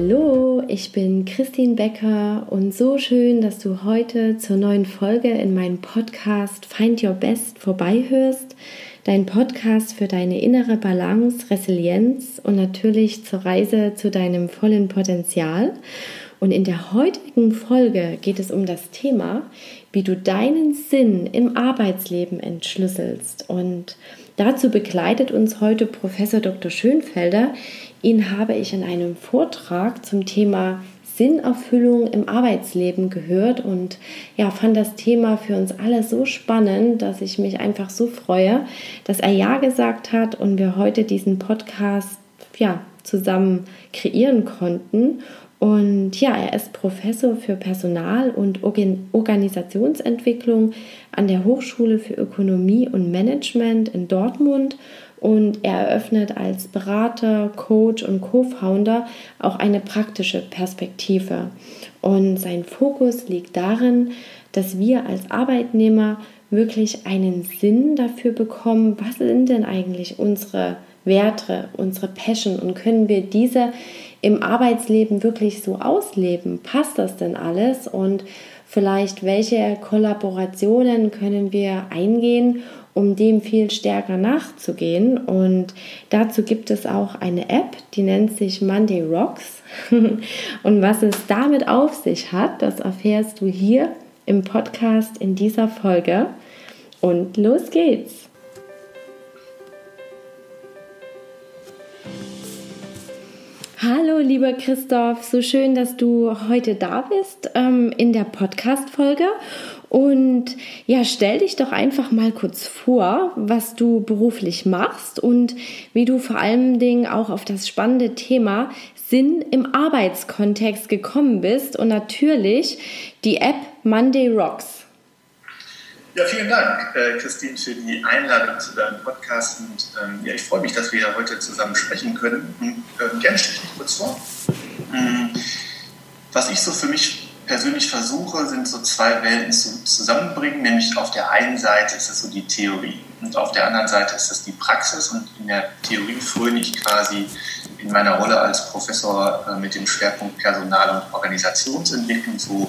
Hallo, ich bin Christine Becker und so schön, dass du heute zur neuen Folge in meinem Podcast Find Your Best vorbeihörst. Dein Podcast für deine innere Balance, Resilienz und natürlich zur Reise zu deinem vollen Potenzial. Und in der heutigen Folge geht es um das Thema, wie du deinen Sinn im Arbeitsleben entschlüsselst. Und dazu begleitet uns heute Professor Dr. Schönfelder. Ihn habe ich in einem Vortrag zum Thema Sinnerfüllung im Arbeitsleben gehört und ja, fand das Thema für uns alle so spannend, dass ich mich einfach so freue, dass er ja gesagt hat und wir heute diesen Podcast ja, zusammen kreieren konnten. Und ja, er ist Professor für Personal- und Organisationsentwicklung an der Hochschule für Ökonomie und Management in Dortmund und er eröffnet als Berater, Coach und Co-Founder auch eine praktische Perspektive. Und sein Fokus liegt darin, dass wir als Arbeitnehmer wirklich einen Sinn dafür bekommen, was sind denn eigentlich unsere Werte, unsere Passion und können wir diese im Arbeitsleben wirklich so ausleben? Passt das denn alles? Und vielleicht welche Kollaborationen können wir eingehen, um dem viel stärker nachzugehen? Und dazu gibt es auch eine App, die nennt sich Monday Rocks. Und was es damit auf sich hat, das erfährst du hier im Podcast in dieser Folge. Und los geht's! Hallo, lieber Christoph, so schön, dass du heute da bist ähm, in der Podcast-Folge. Und ja, stell dich doch einfach mal kurz vor, was du beruflich machst und wie du vor allen Dingen auch auf das spannende Thema Sinn im Arbeitskontext gekommen bist und natürlich die App Monday Rocks. Ja, vielen Dank, äh, Christine, für die Einladung zu deinem Podcast. Und ähm, ja, ich freue mich, dass wir ja heute zusammen sprechen können. Und, ähm, gerne stelle ich mich kurz vor. Ähm, was ich so für mich persönlich versuche, sind so zwei Welten zu, zusammenbringen. Nämlich auf der einen Seite ist es so die Theorie und auf der anderen Seite ist es die Praxis. Und in der Theorie fröne ich quasi in meiner Rolle als Professor äh, mit dem Schwerpunkt Personal- und Organisationsentwicklung so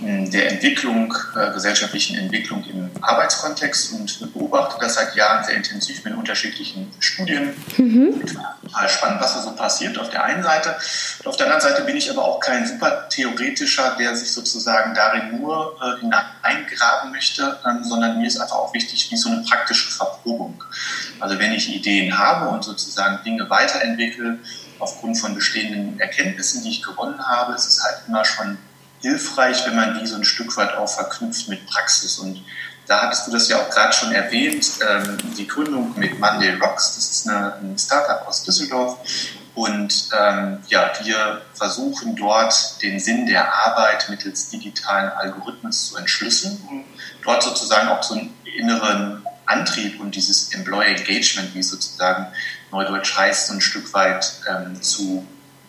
der Entwicklung, äh, gesellschaftlichen Entwicklung im Arbeitskontext und beobachte das seit Jahren sehr intensiv mit unterschiedlichen Studien. Mhm. Total spannend, was da so passiert auf der einen Seite. Und auf der anderen Seite bin ich aber auch kein super Theoretischer, der sich sozusagen darin nur äh, hineingraben möchte, ähm, sondern mir ist einfach auch wichtig, wie so eine praktische Verprobung. Also wenn ich Ideen habe und sozusagen Dinge weiterentwickle, aufgrund von bestehenden Erkenntnissen, die ich gewonnen habe, ist es halt immer schon hilfreich, wenn man die so ein Stück weit auch verknüpft mit Praxis. Und da hattest du das ja auch gerade schon erwähnt, ähm, die Gründung mit Monday Rocks, das ist eine, ein Startup aus Düsseldorf. Und ähm, ja, wir versuchen dort den Sinn der Arbeit mittels digitalen Algorithmen zu entschlüsseln, um dort sozusagen auch so einen inneren Antrieb und dieses Employer Engagement, wie es sozusagen neudeutsch heißt, so ein Stück weit ähm, zu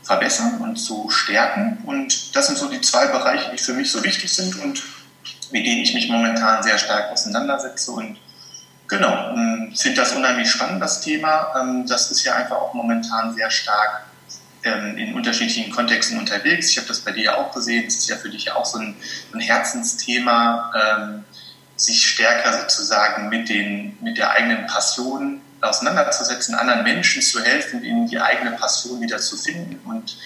verbessern und zu stärken. Und das sind so die zwei Bereiche, die für mich so wichtig sind und mit denen ich mich momentan sehr stark auseinandersetze. Und genau, ähm, finde das unheimlich spannend, das Thema. Ähm, das ist ja einfach auch momentan sehr stark ähm, in unterschiedlichen Kontexten unterwegs. Ich habe das bei dir ja auch gesehen. Es ist ja für dich auch so ein, ein Herzensthema, sich stärker sozusagen mit, den, mit der eigenen Passion auseinanderzusetzen, anderen Menschen zu helfen, ihnen die eigene Passion wieder zu finden. Und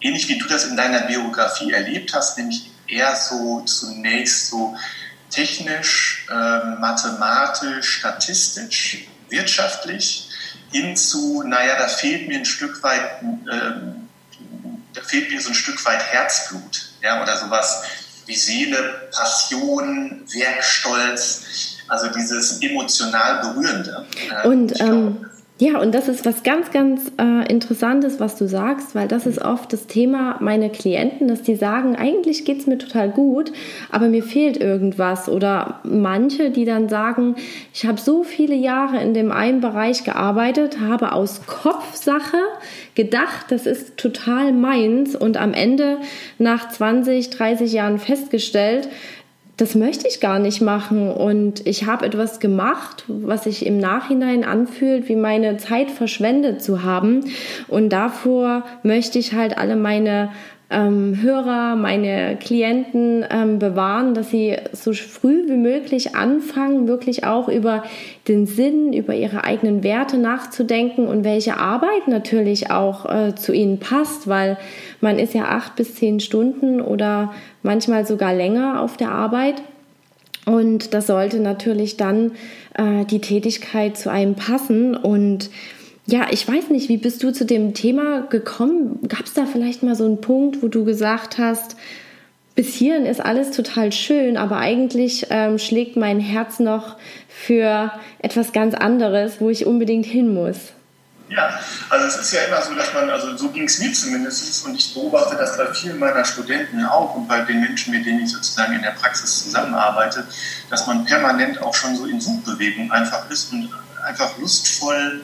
ähnlich wie du das in deiner Biografie erlebt hast, nämlich eher so zunächst so technisch, äh, mathematisch, statistisch, wirtschaftlich, hin zu, naja, da fehlt mir ein Stück weit, äh, da fehlt mir so ein Stück weit Herzblut, ja, oder sowas wie Seele, Passion, Werkstolz, also dieses emotional Berührende. Äh, und ähm, ja, und das ist was ganz, ganz äh, Interessantes, was du sagst, weil das ist oft das Thema meiner Klienten, dass die sagen, eigentlich geht es mir total gut, aber mir fehlt irgendwas. Oder manche, die dann sagen, ich habe so viele Jahre in dem einen Bereich gearbeitet, habe aus Kopfsache gedacht, das ist total meins und am Ende nach 20, 30 Jahren festgestellt, das möchte ich gar nicht machen. Und ich habe etwas gemacht, was sich im Nachhinein anfühlt, wie meine Zeit verschwendet zu haben. Und davor möchte ich halt alle meine ähm, Hörer, meine Klienten ähm, bewahren, dass sie so früh wie möglich anfangen, wirklich auch über den Sinn, über ihre eigenen Werte nachzudenken und welche Arbeit natürlich auch äh, zu ihnen passt, weil man ist ja acht bis zehn Stunden oder manchmal sogar länger auf der Arbeit. Und das sollte natürlich dann äh, die Tätigkeit zu einem passen und ja, ich weiß nicht, wie bist du zu dem Thema gekommen? Gab es da vielleicht mal so einen Punkt, wo du gesagt hast, bis hierhin ist alles total schön, aber eigentlich ähm, schlägt mein Herz noch für etwas ganz anderes, wo ich unbedingt hin muss? Ja, also es ist ja immer so, dass man, also so ging es mir zumindest, und ich beobachte das bei vielen meiner Studenten auch und bei den Menschen, mit denen ich sozusagen in der Praxis zusammenarbeite, dass man permanent auch schon so in Suchbewegung einfach ist und einfach lustvoll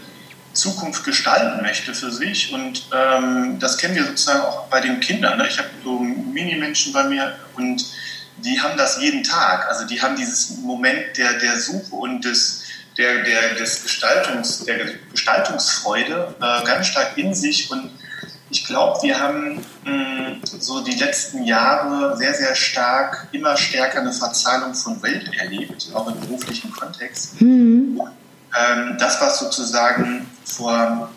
Zukunft gestalten möchte für sich. Und ähm, das kennen wir sozusagen auch bei den Kindern. Ne? Ich habe so Mini-Menschen bei mir und die haben das jeden Tag. Also die haben dieses Moment der, der Suche und des, der, der, des Gestaltungs, der Gestaltungsfreude äh, ganz stark in sich. Und ich glaube, wir haben mh, so die letzten Jahre sehr, sehr stark, immer stärker eine Verzahnung von Welt erlebt, auch im beruflichen Kontext. Mhm. Ähm, das, was sozusagen vor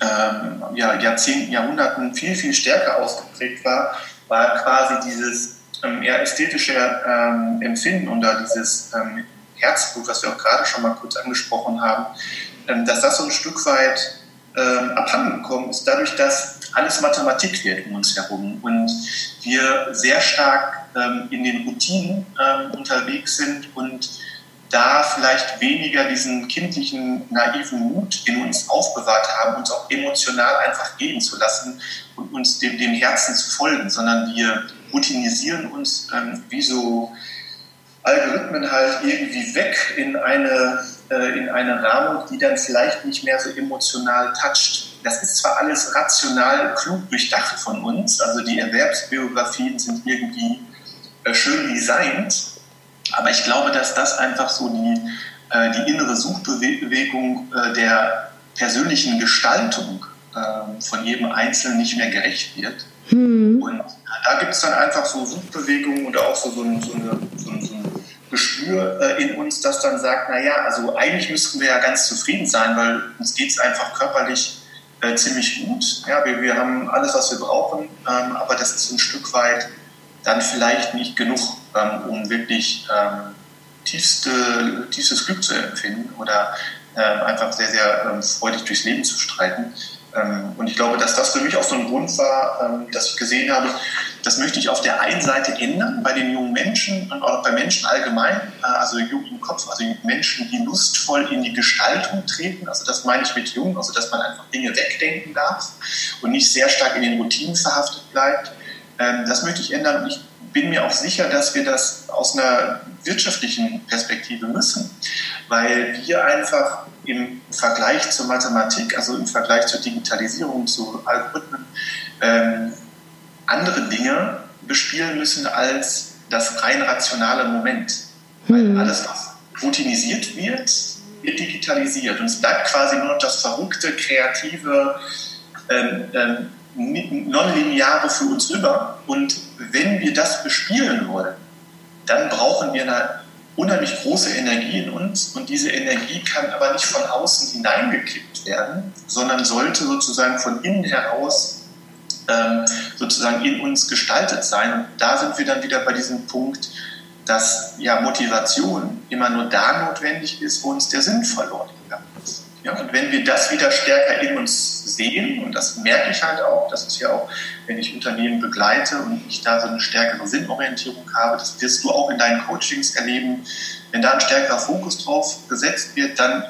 ähm, ja, Jahrzehnten, Jahrhunderten viel, viel stärker ausgeprägt war, war quasi dieses ähm, eher ästhetische ähm, Empfinden oder dieses ähm, Herzblut, was wir auch gerade schon mal kurz angesprochen haben, ähm, dass das so ein Stück weit ähm, abhanden gekommen ist, dadurch, dass alles Mathematik wird um uns herum und wir sehr stark in den Routinen unterwegs sind und da vielleicht weniger diesen kindlichen, naiven Mut in uns aufbewahrt haben, uns auch emotional einfach gehen zu lassen und uns dem, dem Herzen zu folgen, sondern wir routinisieren uns ähm, wie so Algorithmen halt irgendwie weg in eine, äh, in eine Rahmung, die dann vielleicht nicht mehr so emotional toucht. Das ist zwar alles rational klug durchdacht von uns, also die Erwerbsbiografien sind irgendwie äh, schön designt, aber ich glaube, dass das einfach so die, äh, die innere Suchbewegung äh, der persönlichen Gestaltung äh, von jedem Einzelnen nicht mehr gerecht wird. Mhm. Und da gibt es dann einfach so Suchbewegungen oder auch so, so, ein, so, eine, so, ein, ein Gespür äh, in uns, das dann sagt, naja, also eigentlich müssten wir ja ganz zufrieden sein, weil uns geht es einfach körperlich äh, ziemlich gut. Ja, wir, wir haben alles, was wir brauchen, ähm, aber das ist ein Stück weit dann vielleicht nicht genug ähm, um wirklich ähm, tiefste, tiefstes Glück zu empfinden oder äh, einfach sehr, sehr ähm, freudig durchs Leben zu streiten. Ähm, und ich glaube, dass das für mich auch so ein Grund war, ähm, dass ich gesehen habe, das möchte ich auf der einen Seite ändern, bei den jungen Menschen und auch bei Menschen allgemein, äh, also jung im Kopf, also Menschen, die lustvoll in die Gestaltung treten. Also das meine ich mit jung, also dass man einfach Dinge wegdenken darf und nicht sehr stark in den Routinen verhaftet bleibt. Ähm, das möchte ich ändern und ich bin mir auch sicher, dass wir das aus einer wirtschaftlichen Perspektive müssen, weil wir einfach im Vergleich zur Mathematik, also im Vergleich zur Digitalisierung, zu Algorithmen, ähm, andere Dinge bespielen müssen als das rein rationale Moment. Weil mhm. alles, was routinisiert wird, wird digitalisiert. Und es bleibt quasi nur noch das verrückte, kreative, ähm, ähm, nonlineare für uns über. Und wenn wir das bespielen wollen, dann brauchen wir eine unheimlich große Energie in uns und diese Energie kann aber nicht von außen hineingekippt werden, sondern sollte sozusagen von innen heraus ähm, sozusagen in uns gestaltet sein. Und da sind wir dann wieder bei diesem Punkt, dass ja Motivation immer nur da notwendig ist, wo uns der Sinn verloren gegangen ist. Ja, und wenn wir das wieder stärker in uns sehen, und das merke ich halt auch, das ist ja auch, wenn ich Unternehmen begleite und ich da so eine stärkere Sinnorientierung habe, das wirst du auch in deinen Coachings erleben, wenn da ein stärkerer Fokus drauf gesetzt wird, dann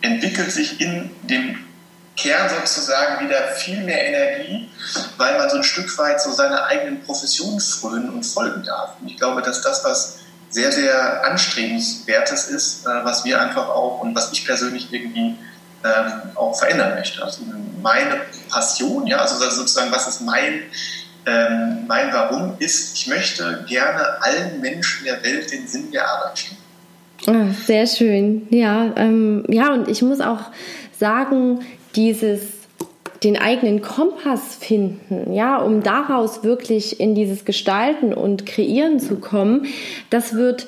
entwickelt sich in dem Kern sozusagen wieder viel mehr Energie, weil man so ein Stück weit so seiner eigenen Profession frönen und folgen darf. Und ich glaube, dass das, was sehr, sehr anstrebenswertes ist, äh, was wir einfach auch und was ich persönlich irgendwie ähm, auch verändern möchte. Also meine Passion, ja, also sozusagen, was ist mein Ähm, mein Warum ist, ich möchte gerne allen Menschen der Welt den Sinn der Arbeit schenken. Oh, sehr schön. Ja, ähm, ja, und ich muss auch sagen, dieses den eigenen Kompass finden, ja, um daraus wirklich in dieses Gestalten und Kreieren zu kommen, das wird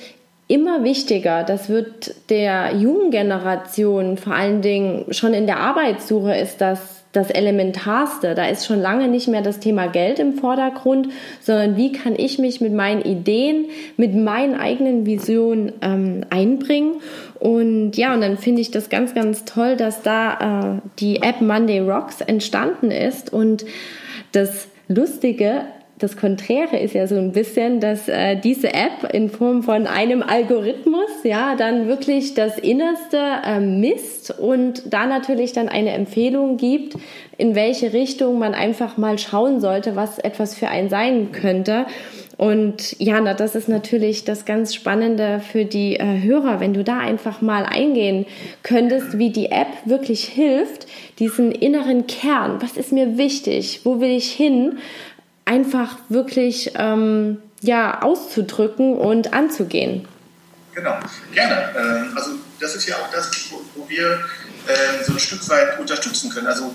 immer wichtiger. Das wird der jungen Generation vor allen Dingen schon in der Arbeitssuche ist das das Elementarste. Da ist schon lange nicht mehr das Thema Geld im Vordergrund, sondern wie kann ich mich mit meinen Ideen, mit meinen eigenen Visionen ähm, einbringen. Und ja, und dann finde ich das ganz, ganz toll, dass da äh, die App Monday Rocks entstanden ist. Und das Lustige das Konträre ist ja so ein bisschen, dass äh, diese App in Form von einem Algorithmus ja dann wirklich das Innerste äh, misst und da natürlich dann eine Empfehlung gibt, in welche Richtung man einfach mal schauen sollte, was etwas für einen sein könnte. Und ja, na, das ist natürlich das ganz Spannende für die äh, Hörer, wenn du da einfach mal eingehen könntest, wie die App wirklich hilft, diesen inneren Kern, was ist mir wichtig, wo will ich hin, einfach wirklich ähm, ja, auszudrücken und anzugehen. Genau, gerne. Ähm, also das ist ja auch das, wo, wir äh, so ein Stück weit unterstützen können. Also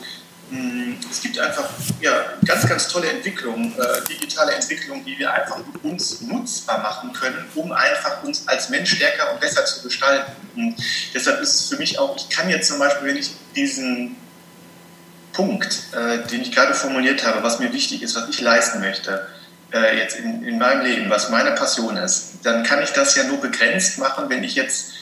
mh, es gibt einfach ja, ganz, ganz tolle Entwicklungen, äh, digitale Entwicklungen, die wir einfach uns nutzbar machen können, um einfach uns als Mensch stärker und besser zu gestalten. Und deshalb ist es für mich auch, ich kann jetzt zum Beispiel, wenn ich diesen Punkt, äh, den ich gerade formuliert habe, was mir wichtig ist, was ich leisten möchte, äh, jetzt in, in meinem Leben, was meine Passion ist, dann kann ich das ja nur begrenzt machen, wenn ich jetzt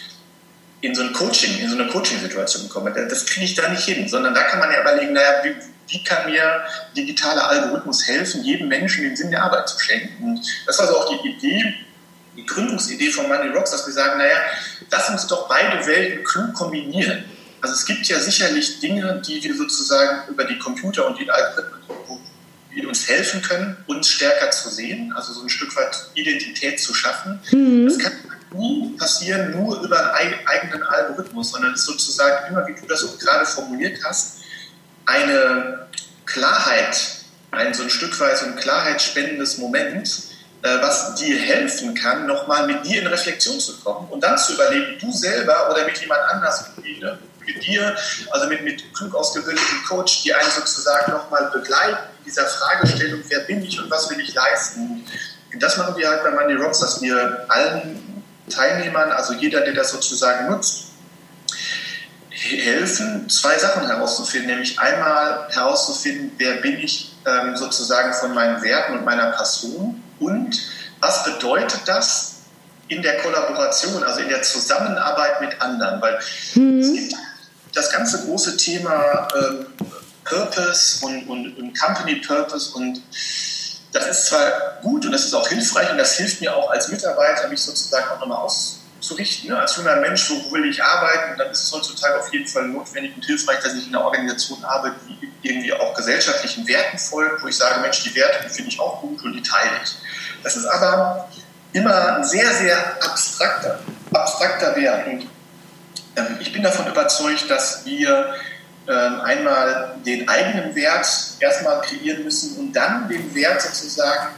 in so ein Coaching, in so eine Coaching-Situation komme. Das kriege ich da nicht hin, sondern da kann man ja überlegen, naja, wie, wie kann mir digitaler Algorithmus helfen, jedem Menschen den Sinn der Arbeit zu schenken? Und das war so auch die Idee, die Gründungsidee von Money Rocks, dass wir sagen, naja, lass uns doch beide Welten klug kombinieren. Also es gibt ja sicherlich Dinge, die wir sozusagen über die Computer und die Algorithmen die uns helfen können, uns stärker zu sehen, also so ein Stück weit Identität zu schaffen. Mhm. Das kann nie passieren, nur über einen eigenen Algorithmus, sondern es ist sozusagen immer, wie du das auch gerade formuliert hast, eine Klarheit, ein so ein Stück weit so ein klarheitsspendendes Moment, äh, was dir helfen kann, nochmal mit dir in Reflexion zu kommen und dann zu überlegen, du selber oder mit jemand anders, ne, mit dir, also mit, mit klug ausgebildeten Coach, die einen sozusagen nochmal begleiten in dieser Fragestellung, wer bin ich und was will ich leisten. Und das machen wir halt bei Money Rocks, dass wir allen Teilnehmern, also jeder, der das sozusagen nutzt, helfen, zwei Sachen herauszufinden, nämlich einmal herauszufinden, wer bin ich ähm, sozusagen von meinen Werten und meiner Passion und was bedeutet das in der Kollaboration, also in der Zusammenarbeit mit anderen, weil mhm. es gibt das ganze große Thema ähm, Purpose und, und, und, Company Purpose und das ist zwar gut und das ist auch hilfreich und das hilft mir auch als Mitarbeiter, mich sozusagen auch nochmal auszurichten. Ne? Als junger Mensch, wo will ich arbeiten, dann ist es heutzutage auf jeden Fall notwendig und hilfreich, dass ich in einer Organisation arbeite, die irgendwie auch gesellschaftlichen Werten folgt, wo ich sage, Mensch, die Werte, finde ich auch gut und die teile ich. Das ist aber immer ein sehr, sehr abstrakter, abstrakter Wert. Und ähm, ich bin davon überzeugt, dass wir ähm, einmal den eigenen Wert erstmal kreieren müssen und dann den Wert sozusagen,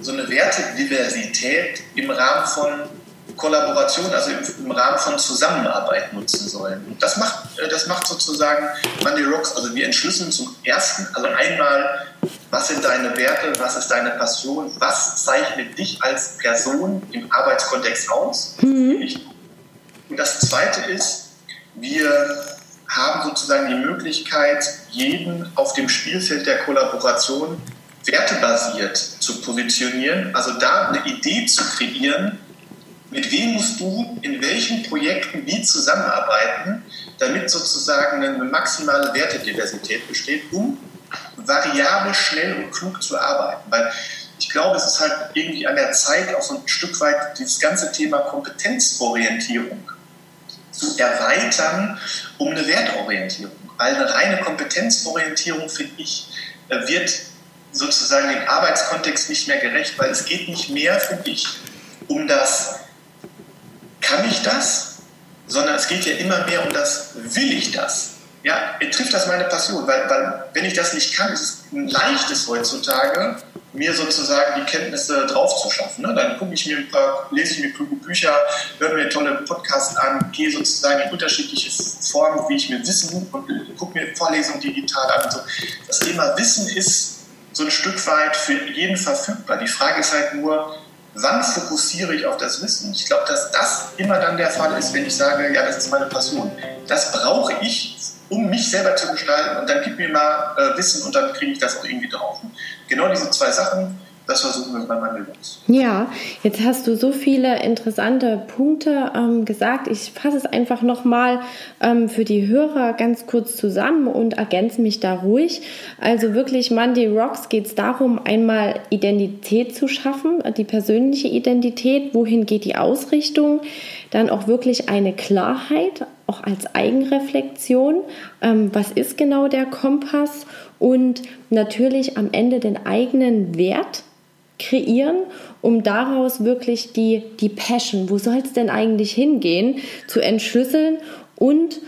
so eine Wertediversität im Rahmen von Kollaboration, also im, im, Rahmen von Zusammenarbeit nutzen sollen. Und das macht, äh, das macht sozusagen Monday Rocks. Also wir entschlüsseln zum ersten, also einmal, was sind deine Werte, was ist deine Passion, was zeichnet dich als Person im Arbeitskontext aus. Mhm. Und das zweite ist, wir haben sozusagen die Möglichkeit, jeden auf dem Spielfeld der Kollaboration wertebasiert zu positionieren, also da eine Idee zu kreieren, mit wem musst du in welchen Projekten wie zusammenarbeiten, damit sozusagen eine maximale Wertediversität besteht, um variabel, schnell und klug zu arbeiten. Weil ich glaube, es ist halt irgendwie an der Zeit, auch so ein Stück weit dieses ganze Thema Kompetenzorientierung zu erweitern um eine Wertorientierung. Weil eine reine Kompetenzorientierung, finde ich, äh, wird sozusagen dem Arbeitskontext nicht mehr gerecht, weil es geht nicht mehr, finde ich, um das, kann ich das, sondern es geht ja immer mehr um das, will ich das. Ja, trifft das meine Passion, weil, weil wenn ich das nicht kann, ist es ein leichtes heutzutage, mir sozusagen die Kenntnisse drauf zu schaffen. Ne? Dann gucke ich mir ein paar, lese ich mir kluge Bücher, höre mir tolle Podcasts an, gehe sozusagen in unterschiedliche Formen, wie ich mir Wissen und gucke mir Vorlesungen digital an. So. Das Thema Wissen ist so ein Stück weit für jeden verfügbar. Die Frage ist halt nur, wann fokussiere ich auf das Wissen? Ich glaube, dass das immer dann der Fall ist, wenn ich sage, ja, das ist meine Passion. Das brauche ich, um mich selber zu gestalten und dann gib mir mal äh, Wissen und dann kriege ich das auch irgendwie drauf. Genau diese zwei Sachen, das versuchen wir bei Mandelwurst. Ja, jetzt hast du so viele interessante Punkte ähm, gesagt. Ich fasse es einfach nochmal ähm, für die Hörer ganz kurz zusammen und ergänze mich da ruhig. Also wirklich, Monday Rocks geht es darum, einmal Identität zu schaffen, die persönliche Identität, wohin geht die Ausrichtung, dann auch wirklich eine Klarheit, auch als Eigenreflexion, ähm, was ist genau der Kompass und natürlich am Ende den eigenen Wert kreieren, um daraus wirklich die, die Passion, wo soll es denn eigentlich hingehen, zu entschlüsseln und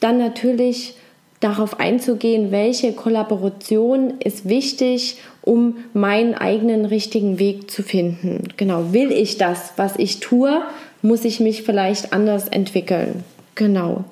dann natürlich darauf einzugehen, welche Kollaboration ist wichtig, um meinen eigenen richtigen Weg zu finden. Genau, will ich das, was ich tue, muss ich mich vielleicht anders entwickeln. Genau.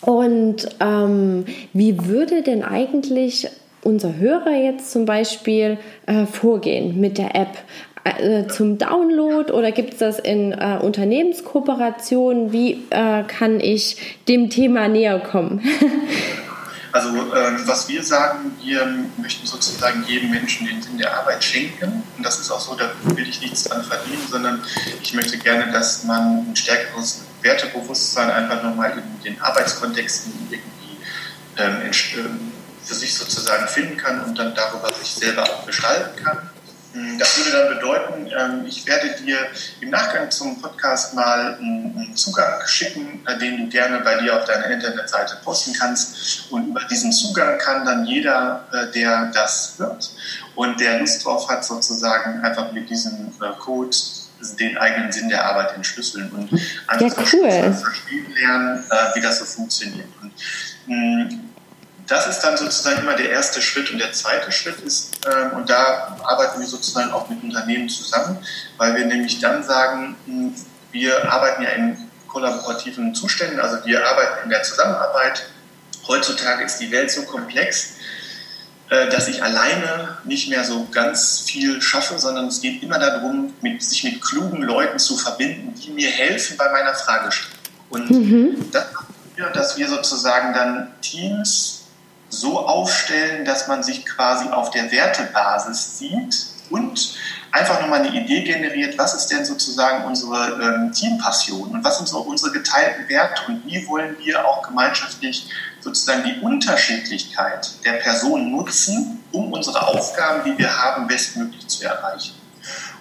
Und ähm, wie würde denn eigentlich unser Hörer jetzt zum Beispiel äh, vorgehen mit der App? Äh, zum Download oder gibt es das in äh, Unternehmenskooperationen? Wie äh, kann ich dem Thema näher kommen? also ähm, was wir sagen, wir möchten sozusagen jedem Menschen den Sinn der Arbeit schenken. Und das ist auch so, da will ich nichts dran verdienen, sondern ich möchte gerne, dass man ein stärkeres Wertebewusstsein einfach nochmal in den Arbeitskontexten irgendwie ähm, ähm für sich sozusagen finden kann und dann darüber sich selber auch gestalten kann. Hm, das würde dann bedeuten, ähm, ich werde dir im Nachgang zum Podcast mal einen Zugang schicken, äh, den du gerne bei dir auf deiner Internetseite posten kannst. Und über diesen Zugang kann dann jeder, äh, der das hört und der Lust drauf hat, sozusagen einfach mit diesem äh, Code den eigenen Sinn der Arbeit entschlüsseln und einfach ja, cool. verstehen lernen, wie das so funktioniert. Und, hm, das ist dann sozusagen immer der erste Schritt. Und der zweite Schritt ist, äh, und da arbeiten wir sozusagen auch mit Unternehmen zusammen, weil wir nämlich dann sagen, hm, wir arbeiten ja in kollaborativen Zuständen, also wir arbeiten in der Zusammenarbeit. Heutzutage ist die Welt so komplex, äh, dass ich alleine nicht mehr so ganz viel schaffe, sondern es geht immer darum, mit, sich mit klugen Leuten zu verbinden, die mir helfen bei meiner Fragestellung. Und mhm. das dass wir sozusagen dann Teams so aufstellen, dass man sich quasi auf der Wertebasis sieht und einfach nochmal eine Idee generiert, was ist denn sozusagen unsere ähm, Teampassion und was sind so unsere geteilten Werte und wie wollen wir auch gemeinschaftlich sozusagen die Unterschiedlichkeit der Person nutzen, um unsere Aufgaben, die wir haben, bestmöglich zu erreichen.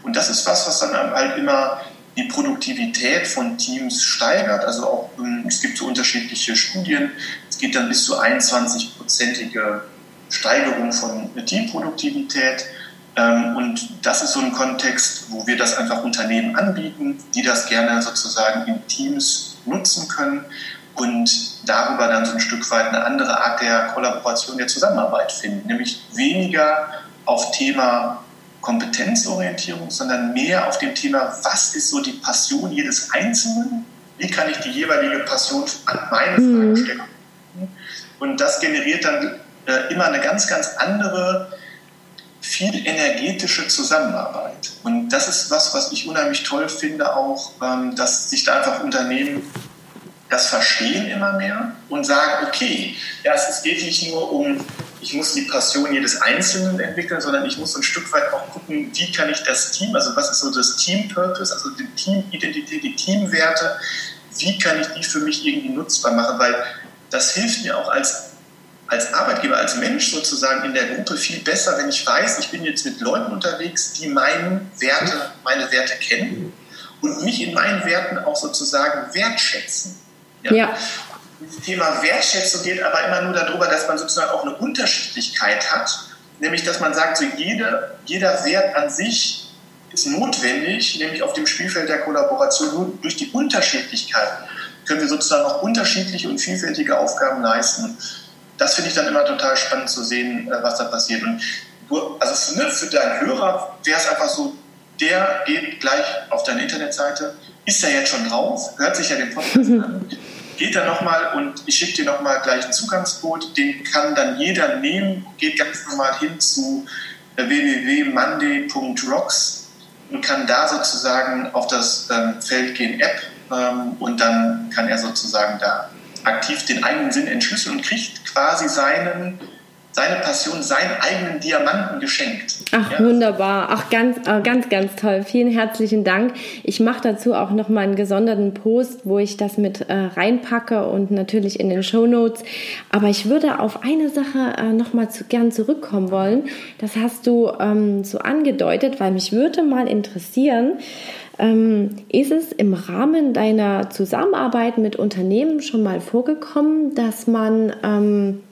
Und das ist was, was dann halt immer die Produktivität von Teams steigert. Also auch, ähm, es gibt so unterschiedliche Studien. Es geht dann bis zu 21-prozentige Steigerung von Teamproduktivität. Ähm, und das ist so ein Kontext, wo wir das einfach Unternehmen anbieten, die das gerne sozusagen in Teams nutzen können und darüber dann so ein Stück weit eine andere Art der Kollaboration, der Zusammenarbeit finden, nämlich weniger auf Thema Kompetenzorientierung, sondern mehr auf dem Thema, was ist so die Passion jedes Einzelnen? Wie kann ich die jeweilige Passion an meine mhm. Frage stecken? Und das generiert dann äh, immer eine ganz, ganz andere, viel energetische Zusammenarbeit. Und das ist was, was ich unheimlich toll finde, auch, ähm, dass sich da einfach Unternehmen das verstehen immer mehr und sagen, okay, ja, es geht nicht nur um ich muss die Passion jedes Einzelnen entwickeln, sondern ich muss ein Stück weit auch gucken, wie kann ich das Team, also was ist so das Team-Purpose, also die Teamidentität, die Teamwerte, wie kann ich die für mich irgendwie nutzbar machen, weil das hilft mir auch als, als Arbeitgeber, als Mensch sozusagen in der Gruppe viel besser, wenn ich weiß, ich bin jetzt mit Leuten unterwegs, die meine Werte, meine Werte kennen und mich in meinen Werten auch sozusagen wertschätzen. Ja. ja dieses Thema Wertschätzung geht aber immer nur darüber, dass man sozusagen auch eine Unterschiedlichkeit hat, nämlich dass man sagt, so jeder, jeder Wert an sich ist notwendig, nämlich auf dem Spielfeld der Kollaboration nur durch die Unterschiedlichkeit können wir sozusagen auch unterschiedliche und vielfältige Aufgaben leisten. Das finde ich dann immer total spannend zu sehen, äh, was da passiert. Und also für, für deinen Hörer wäre es einfach so, der geht gleich auf deine Internetseite, ist ja jetzt schon drauf, hört sich ja den Podcast an, geht da nochmal und ich schicke dir nochmal gleich einen Zugangscode, den kann dann jeder nehmen, geht ganz normal hin zu äh, www.monday.rocks und kann da sozusagen auf das ähm, Feld gehen App ähm, und dann kann er sozusagen da aktiv den eigenen Sinn entschlüsseln und kriegt quasi seinen seine Passion, seinen eigenen Diamanten geschenkt. Ach, ja. wunderbar. Ach, ganz, äh, ganz, ganz toll. Vielen herzlichen Dank. Ich mache dazu auch nochmal einen gesonderten Post, wo ich das mit äh, reinpacke und natürlich in den Show Notes. Aber ich würde auf eine Sache äh, nochmal zu, gern zurückkommen wollen. Das hast du ähm, so angedeutet, weil mich würde mal interessieren, ähm, ist es im Rahmen deiner Zusammenarbeit mit Unternehmen schon mal vorgekommen, dass man ähm,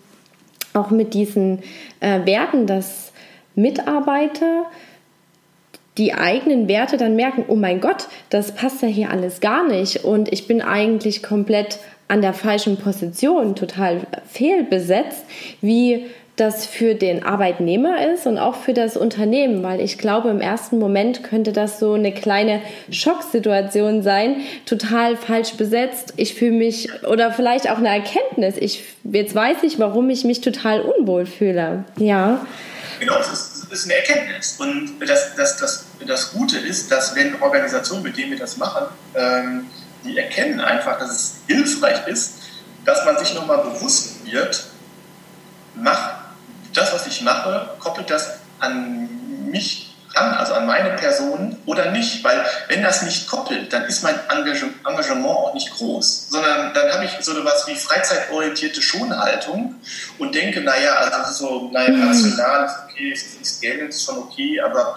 auch mit diesen äh, Werten, dass Mitarbeiter die eigenen Werte dann merken, oh mein Gott, das passt ja hier alles gar nicht und ich bin eigentlich komplett an der falschen Position, total fehlbesetzt. Wie das für den Arbeitnehmer ist und auch für das Unternehmen, weil ich glaube, im ersten Moment könnte das so eine kleine Schocksituation sein, total falsch besetzt. Ich fühle mich oder vielleicht auch eine Erkenntnis. Ich, jetzt weiß ich, warum ich mich total unwohl fühle. Ja. Genau, das ist, eine Erkenntnis. Und das, das, das, das Gute ist, dass wenn Organisationen, mit denen wir das machen, ähm, die erkennen einfach, dass es hilfreich ist, dass man sich nochmal bewusst wird, macht das, was ich mache, koppelt das an mich ran, also an meine Person oder nicht? Weil wenn das nicht koppelt, dann ist mein Engagement auch nicht groß, sondern dann habe ich so etwas wie freizeitorientierte Schonhaltung und denke, naja, also so, naja, mhm. rational ist okay, ist Geld, ist schon okay, aber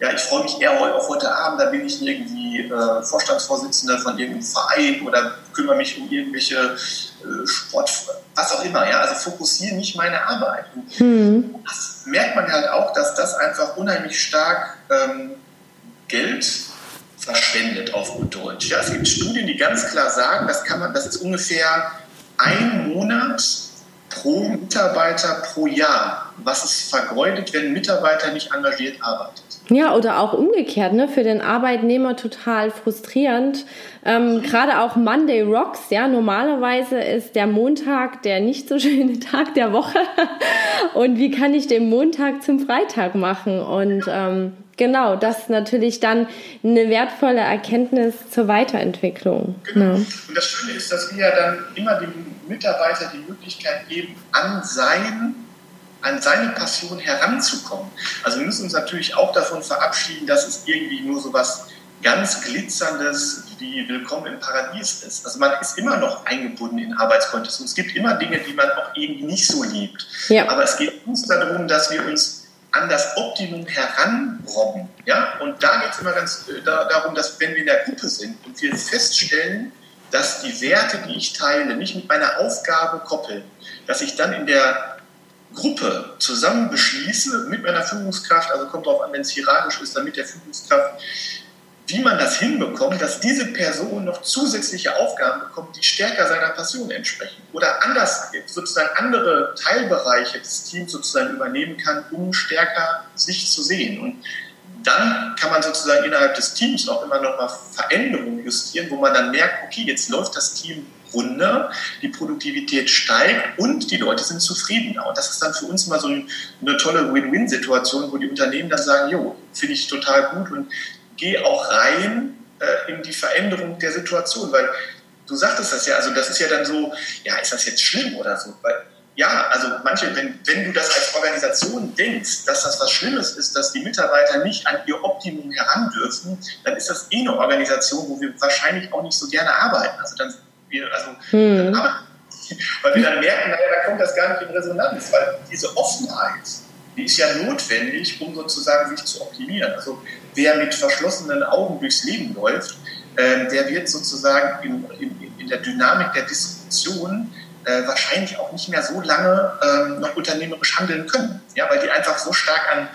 ja, ich freue mich eher auf heute Abend, da bin ich irgendwie äh, Vorstandsvorsitzender von irgendeinem Verein oder kümmere mich um irgendwelche Sport, was auch immer. Ja, also fokussiere nicht meine Arbeit. Mhm. Das merkt man halt auch, dass das einfach unheimlich stark ähm, Geld verschwendet auf gut Deutsch. Ja, es gibt Studien, die ganz klar sagen, das kann man, das ist ungefähr ein Monat pro Mitarbeiter pro Jahr, was es vergeudet, wenn ein Mitarbeiter nicht engagiert arbeitet. Ja, oder auch umgekehrt, ne? Für den Arbeitnehmer total frustrierend. Ähm, Gerade auch Monday Rocks, ja, normalerweise ist der Montag der nicht so schöne Tag der Woche. Und wie kann ich den Montag zum Freitag machen? Und ähm, genau, das ist natürlich dann eine wertvolle Erkenntnis zur Weiterentwicklung. Genau. Ja. Und das Schöne ist, dass wir ja dann immer dem Mitarbeiter die Möglichkeit geben, an sein an seine Passion heranzukommen. Also wir müssen uns natürlich auch davon verabschieden, dass es irgendwie nur so was ganz glitzerndes wie Willkommen im Paradies ist. Also man ist immer noch eingebunden in Arbeitskontext und es gibt immer Dinge, die man auch irgendwie nicht so liebt. Ja. Aber es geht uns darum, dass wir uns an das Optimum heranrobben. Ja? Und da geht es immer ganz äh, da, darum, dass wenn wir in der Gruppe sind und wir feststellen, dass die Werte, die ich teile, nicht mit meiner Aufgabe koppeln, dass ich dann in der Gruppe zusammen beschließe mit meiner Führungskraft, also kommt darauf an, wenn es hierarchisch ist, dann mit der Führungskraft, wie man das hinbekommt, dass diese Person noch zusätzliche Aufgaben bekommt, die stärker seiner Passion entsprechen oder anders sozusagen andere Teilbereiche des Teams sozusagen übernehmen kann, um stärker sich zu sehen. Und dann kann man sozusagen innerhalb des Teams auch immer noch mal Veränderungen justieren, wo man dann merkt, okay, jetzt läuft das Team runter, die Produktivität steigt und die Leute sind zufriedener. Und das ist dann für uns immer so eine tolle Win-Win-Situation, wo die Unternehmen dann sagen, jo, finde ich total gut und gehe auch rein äh, in die Veränderung der Situation, weil du sagtest das ja, also das ist ja dann so, ja, ist das jetzt schlimm oder so? Weil, ja, also manche, wenn, wenn du das als Organisation denkst, dass das was Schlimmes ist, dass die Mitarbeiter nicht an ihr Optimum heran dürfen, dann ist das eh eine Organisation, wo wir wahrscheinlich auch nicht so gerne arbeiten. Also dann wir, also, hm. weil wir dann merken, naja, da kommt das gar nicht in Resonanz, weil diese Offenheit, die ist ja notwendig, um sozusagen sich zu optimieren. Also wer mit verschlossenen Augen durchs Leben läuft, äh, der wird sozusagen in, in, in, der Dynamik der Disruption äh, wahrscheinlich auch nicht mehr so lange äh, noch unternehmerisch handeln können, ja, weil die einfach so stark an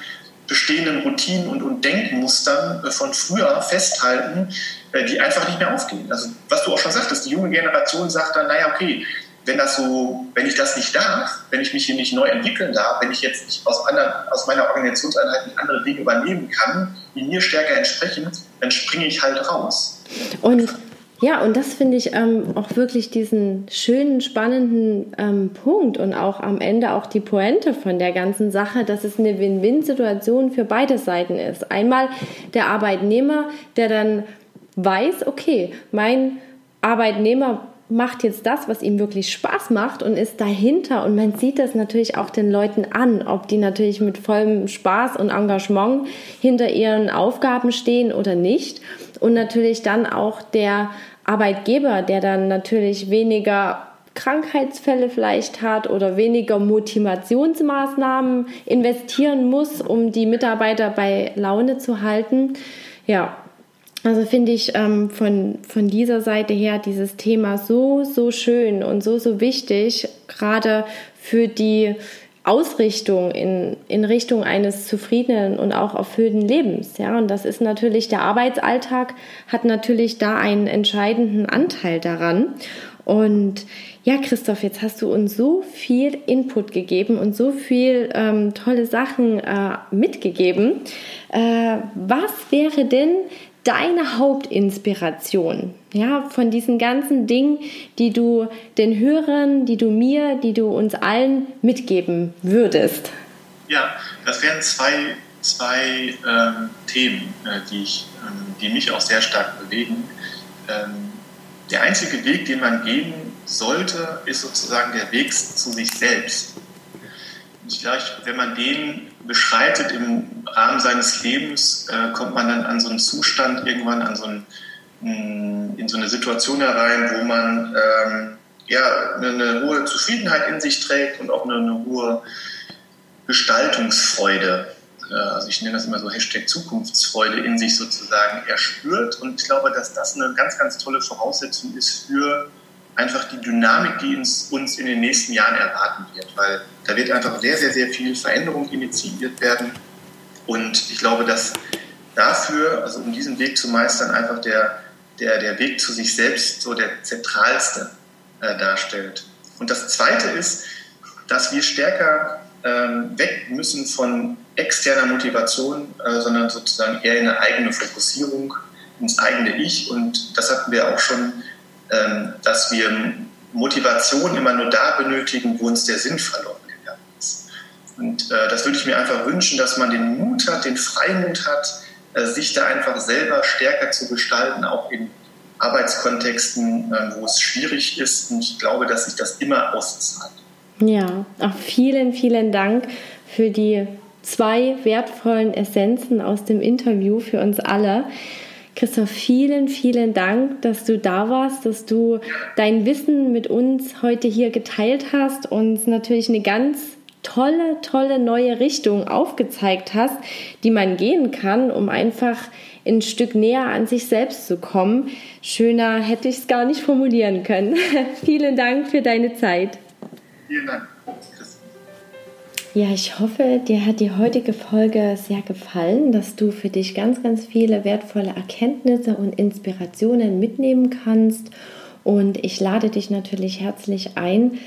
bestehenden Routinen und, und Denkmustern äh, von früher festhalten, äh, die einfach nicht mehr aufgehen. Also was du auch schon sagtest, die junge Generation sagt dann, naja, okay, wenn das so, wenn ich das nicht darf, wenn ich mich hier nicht neu entwickeln darf, wenn ich jetzt nicht aus, einer, aus meiner Organisationseinheit nicht andere Dinge übernehmen kann, die mir stärker entsprechen, dann springe ich halt raus. Und ja, und das finde ich ähm, auch wirklich diesen schönen, spannenden ähm, Punkt und auch am Ende auch die Pointe von der ganzen Sache, dass es eine Win-Win-Situation für beide Seiten ist. Einmal der Arbeitnehmer, der dann weiß, okay, mein Arbeitnehmer macht jetzt das, was ihm wirklich Spaß macht und ist dahinter. Und man sieht das natürlich auch den Leuten an, ob die natürlich mit vollem Spaß und Engagement hinter ihren Aufgaben stehen oder nicht. Und natürlich dann auch der Arbeitgeber, der dann natürlich weniger Krankheitsfälle vielleicht hat oder weniger Motivationsmaßnahmen investieren muss, um die Mitarbeiter bei Laune zu halten. Ja, also finde ich ähm, von, von dieser Seite her dieses Thema so, so schön und so, so wichtig, gerade für die Ausrichtung in, in Richtung eines zufriedenen und auch erfüllten Lebens. Ja, und das ist natürlich der Arbeitsalltag, hat natürlich da einen entscheidenden Anteil daran. Und ja, Christoph, jetzt hast du uns so viel Input gegeben und so viel ähm, tolle Sachen äh, mitgegeben. Äh, was wäre denn deine Hauptinspiration? Ja, von diesen ganzen Dingen, die du den Hörern, die du mir, die du uns allen mitgeben würdest? Ja, das wären zwei, zwei ähm, Themen, äh, die, ich, ähm, die mich auch sehr stark bewegen. Ähm, der einzige Weg, den man gehen sollte, ist sozusagen der Weg zu sich selbst. Und vielleicht, wenn man den beschreitet im Rahmen seines Lebens, äh, kommt man dann an so einen Zustand irgendwann, an so einen, mm, in so eine Situation herein, wo man ähm, ja, eine, eine, hohe Zufriedenheit in sich trägt und auch eine, eine hohe Gestaltungsfreude. Äh, also ich nenne das immer so Hashtag Zukunftsfreude in sich sozusagen erspürt. Und ich glaube, dass das eine ganz, ganz tolle Voraussetzung ist für einfach die Dynamik, die uns, uns in den nächsten Jahren erwarten wird, weil da wird einfach sehr, sehr, sehr viel Veränderung initiiert werden. Und ich glaube, dass dafür, also um diesen Weg zu meistern, einfach der, der, der Weg zu sich selbst so der zentralste äh, darstellt. Und das Zweite ist, dass wir stärker ähm, weg müssen von externer Motivation, äh, sondern sozusagen eher in eine eigene Fokussierung, ins eigene Ich. Und das hatten wir auch schon dass wir Motivation immer nur da benötigen, wo uns der Sinn verloren gegangen ist. Und äh, das würde ich mir einfach wünschen, dass man den Mut hat, den Freimut hat, äh, sich da einfach selber stärker zu gestalten, auch in Arbeitskontexten, äh, wo es schwierig ist. Und ich glaube, dass sich das immer auszahlt. Ja, auch vielen, vielen Dank für die zwei wertvollen Essenzen aus dem Interview für uns alle. Christoph, vielen, vielen Dank, dass du da warst, dass du dein Wissen mit uns heute hier geteilt hast und natürlich eine ganz tolle, tolle neue Richtung aufgezeigt hast, die man gehen kann, um einfach ein Stück näher an sich selbst zu kommen. Schöner hätte ich es gar nicht formulieren können. Vielen Dank für deine Zeit. Vielen Dank. Ja, ich hoffe, dir hat die heutige Folge sehr gefallen, dass du für dich ganz, ganz viele wertvolle Erkenntnisse und Inspirationen mitnehmen kannst. Und ich lade dich natürlich herzlich ein,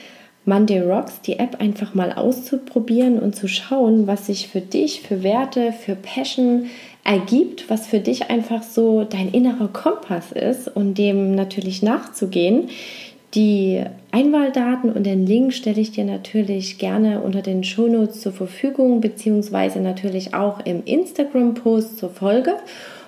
Monday Rocks, die App einfach mal auszuprobieren und zu schauen, was sich für dich, für Werte, für Passion ergibt, was für dich einfach so dein innerer Kompass ist und dem natürlich nachzugehen. Die Einwahldaten und den Link stelle ich dir natürlich gerne unter den Shownotes zur Verfügung, beziehungsweise natürlich auch im Instagram-Post zur Folge.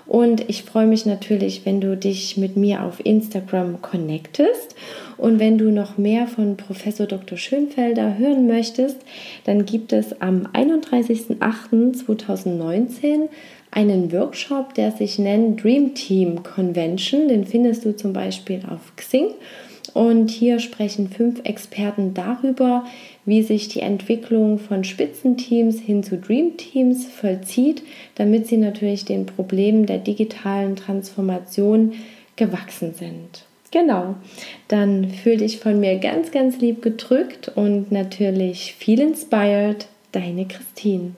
Und ich freue mich natürlich, wenn du dich mit mir auf Instagram connectest. Und wenn du noch mehr von Professor Dr. Schönfelder hören möchtest, dann gibt es am 31.08.2019 einen Workshop, der sich nennt Dream Team Convention. Den findest du zum Beispiel auf Xing. Und hier sprechen fünf Experten darüber, wie sich die Entwicklung von Spitzenteams hin zu Dreamteams vollzieht, damit sie natürlich den Problemen der digitalen Transformation gewachsen sind. Genau, dann fühle dich von mir ganz, ganz lieb gedrückt und natürlich viel inspired, deine Christine.